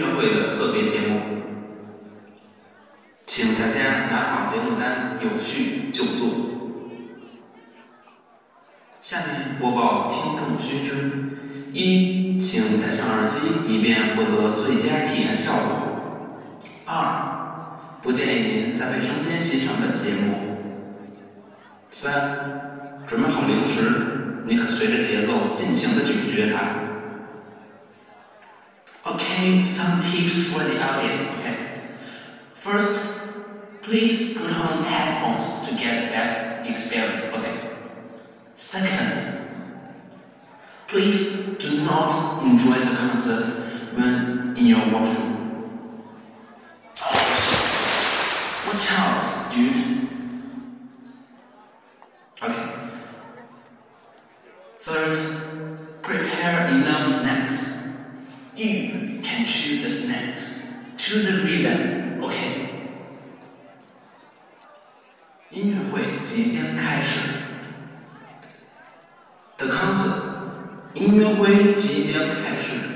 乐会的特别节目，请大家拿好节目单，有序就坐。下面播报听众须知：一，请戴上耳机，以便获得最佳体验效果；二，不建议您在卫生间欣赏本节目；三，准备好零食，你可随着节奏尽情的咀嚼它。Okay, some tips for the audience. Okay, first, please put on headphones to get the best experience. Okay. Second, please do not enjoy the concert when in your washroom. Watch out, dude. Okay. Third, prepare enough. You can chew the snacks to the rhythm. OK? 音乐会即将开始。The concert，音乐会即将开始。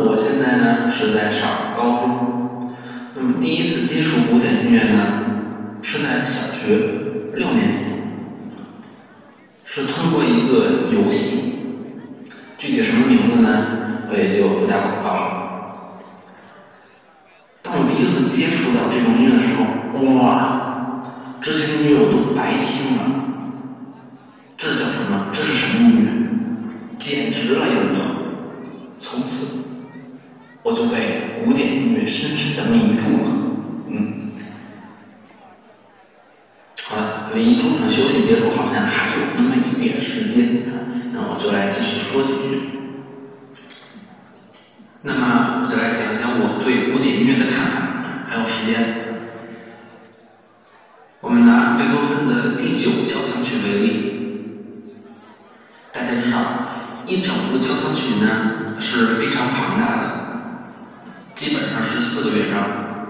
我现在呢是在上高中，那么第一次接触古典音乐呢？是在小学六年级，是通过一个游戏，具体什么名字呢？我也就不打广告了。当我第一次接触到这种音乐的时候，哇，之前的音乐我都白听了，这叫什么？这是什么音乐？简直了，有没有？从此我就被古典音乐深深的迷住了，嗯。好了离中场休息结束好像还有那么一点时间，那我就来继续说几句。那么我就来讲讲我对古典音乐的看法。还有时间，我们拿贝多芬的第九交响曲为例。大家知道，一整部交响曲呢是非常庞大的，基本上是四个乐章。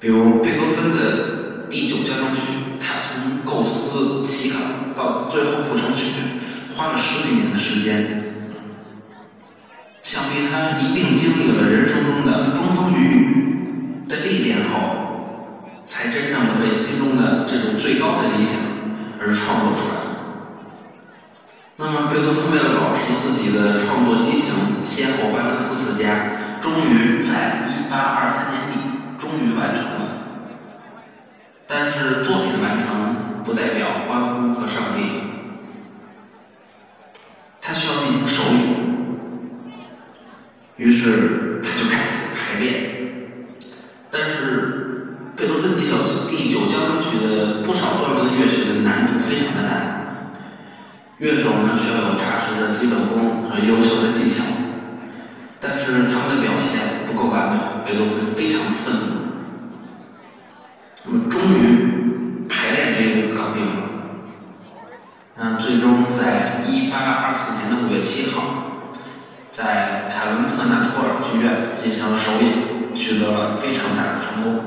比如贝多芬的第九交响曲。他从构思起稿到最后谱成曲，花了十几年的时间，想必他一定经历了人生中的风风雨雨的历练后，才真正的为心中的这种最高的理想而创作出来。那么贝多芬为了保持自己的创作激情，先后搬了四次家，终于在一八二三年底终于完成了。但是作品的完成不代表欢呼和胜利，他需要进行首演，于是他就开始排练。但是贝多芬第九第九交响曲的不少段落的乐曲的难度非常的大，乐手呢需要有扎实的基本功和优秀的技巧，但是他们的表现不够完美，贝多芬非常愤怒。那么终于排练这一步搞定了，那最终在一八二四年的五月七号，在凯文特纳托尔剧院进行了首演，取得了非常大的成功。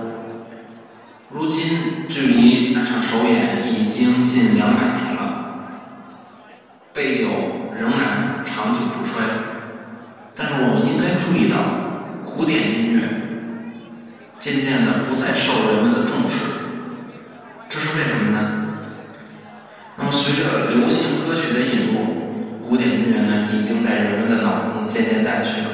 如今距离那场首演已经近两百年了，贝九仍然长久不衰。但是我们应该注意到，古典音乐。渐渐的不再受人们的重视，这是为什么呢？那么随着流行歌曲的引入，古典音乐呢已经在人们的脑中渐渐淡去了。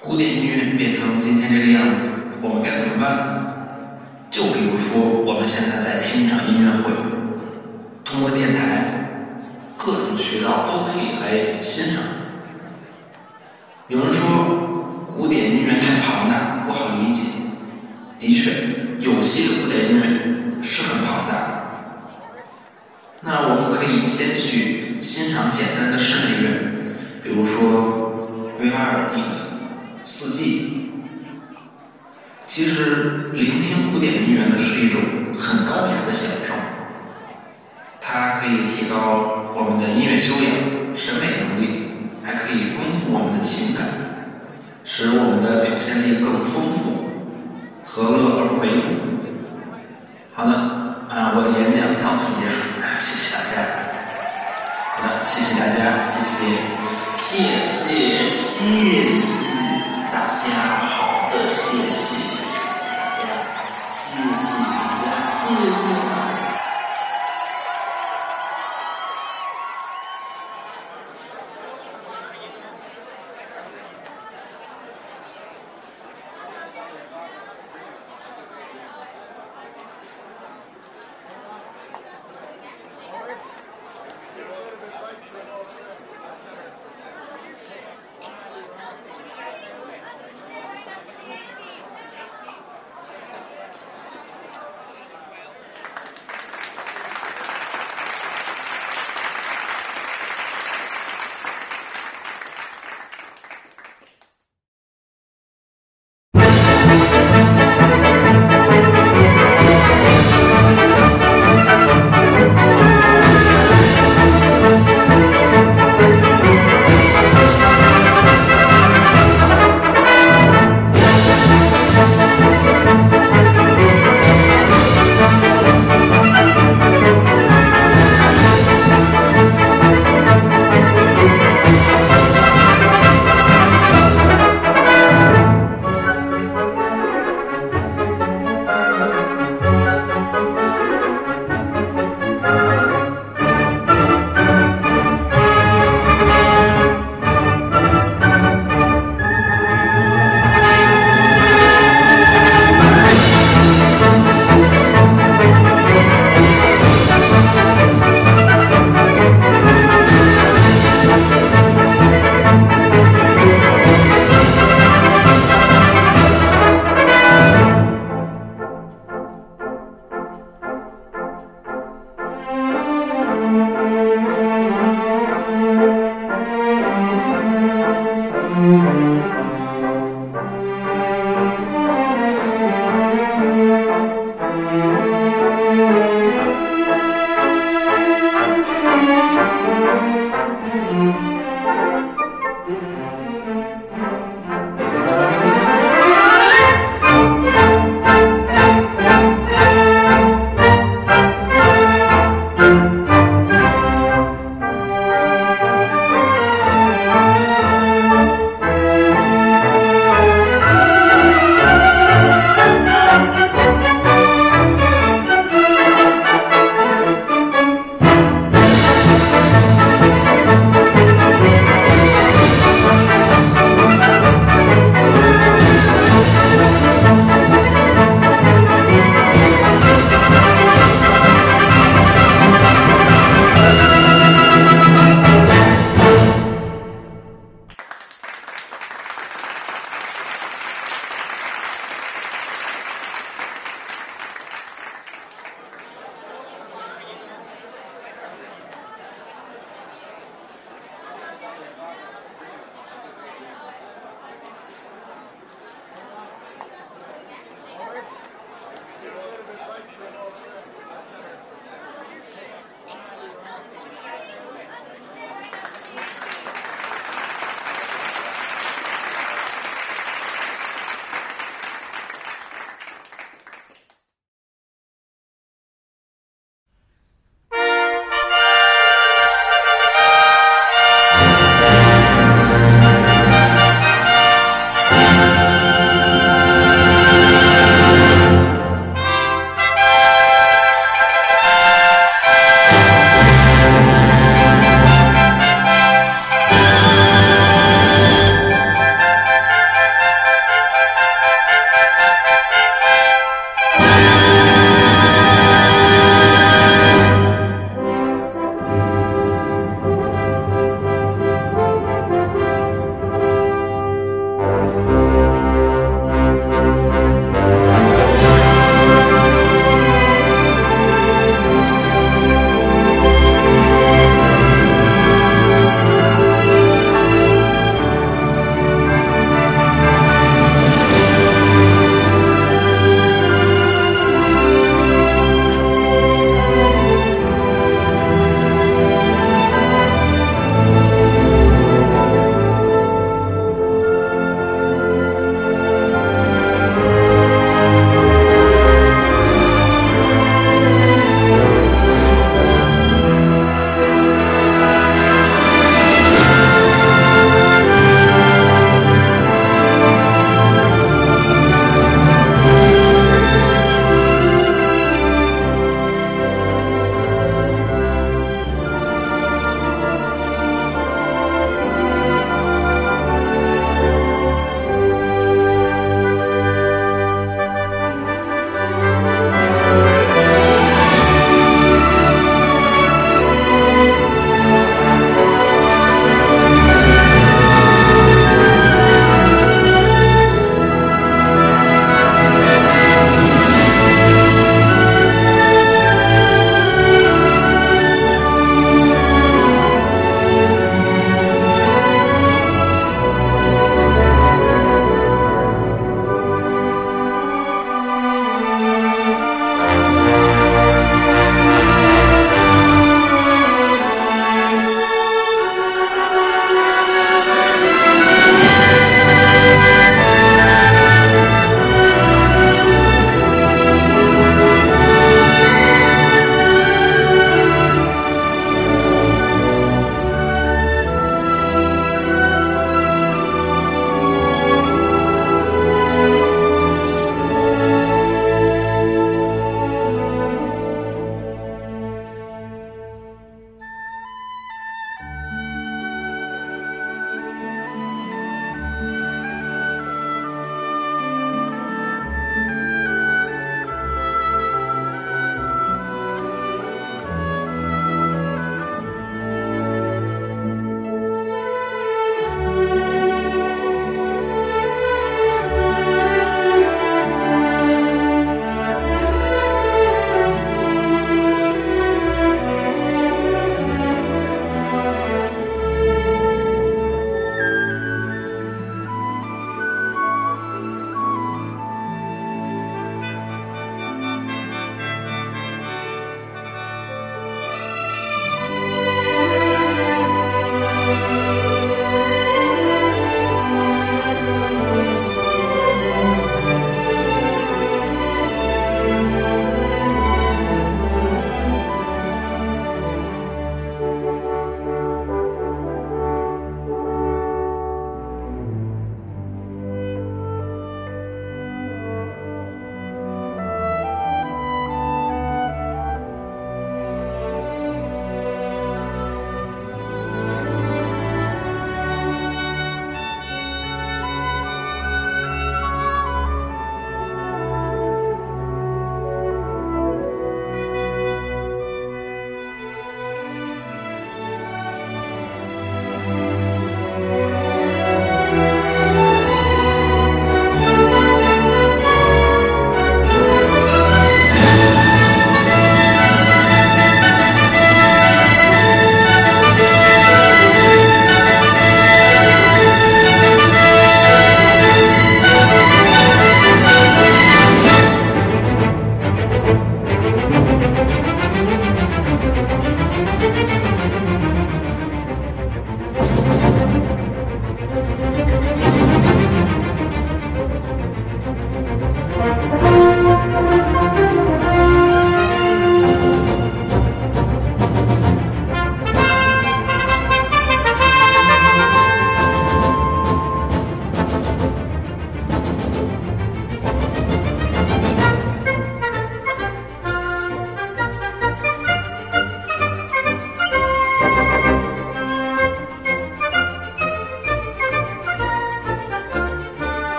古典音乐变成今天这个样子，我们该怎么办？就比如说我们现在在听一场音乐会，通过电台、各种渠道都可以来欣赏。有人说古典音乐太庞大。不好理解，的确，有些古典音乐是很庞大的。那我们可以先去欣赏简单的室内乐，比如说维瓦尔第的《四季》。其实，聆听古典音乐呢是一种很高雅的享受，它可以提高我们的音乐修养、审美能力，还可以丰富我们的情感。使我们的表现力更丰富，何乐而不为？好的，啊，我的演讲到此结束，谢谢大家。好的，谢谢大家，谢谢，谢谢，谢谢大家。好的，谢谢，谢谢大家，谢谢大家，谢谢大家。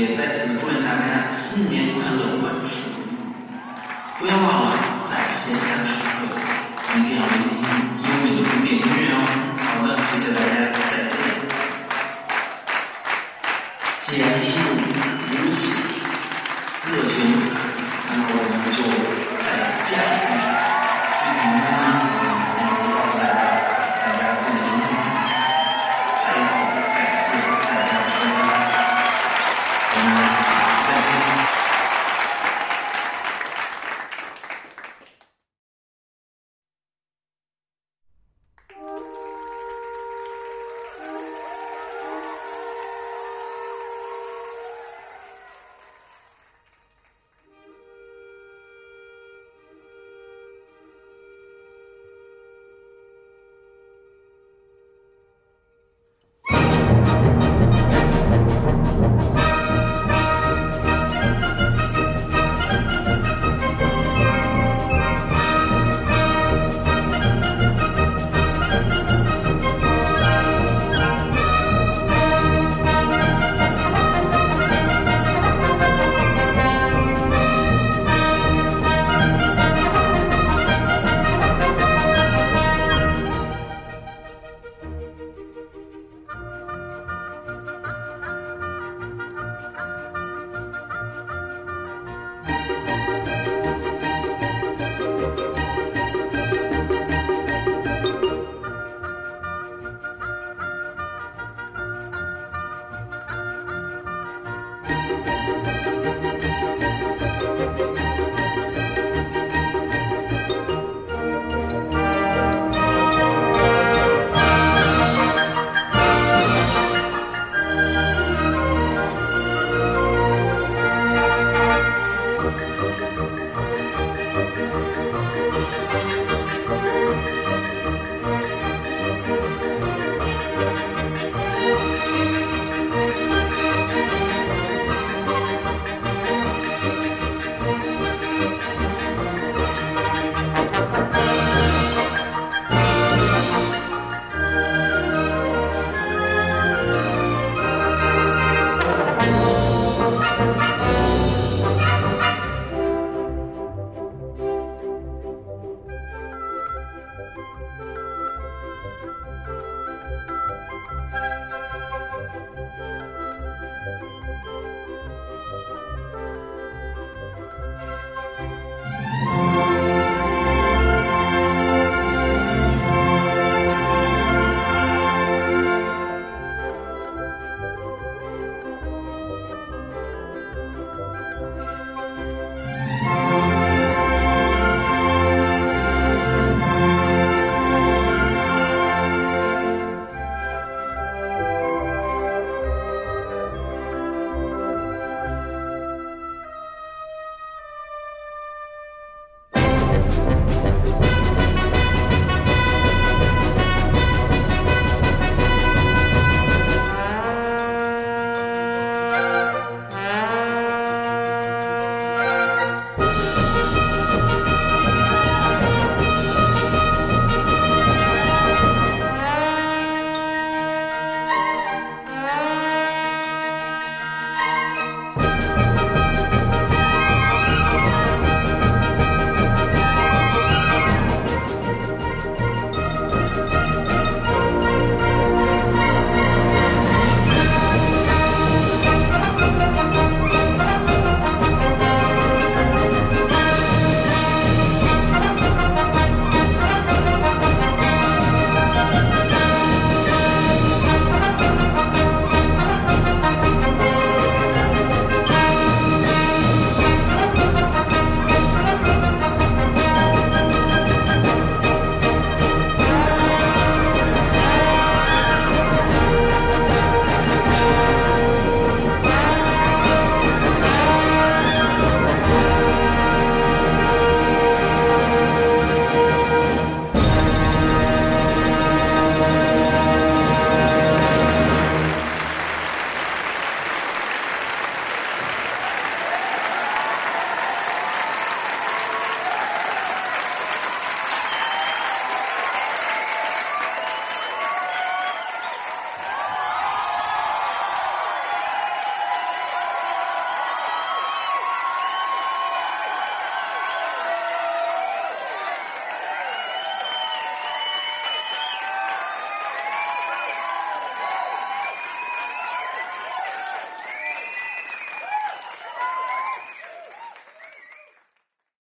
也在此祝愿大家新年快乐万事如意。不要忘了在闲暇的时刻一定要聆听。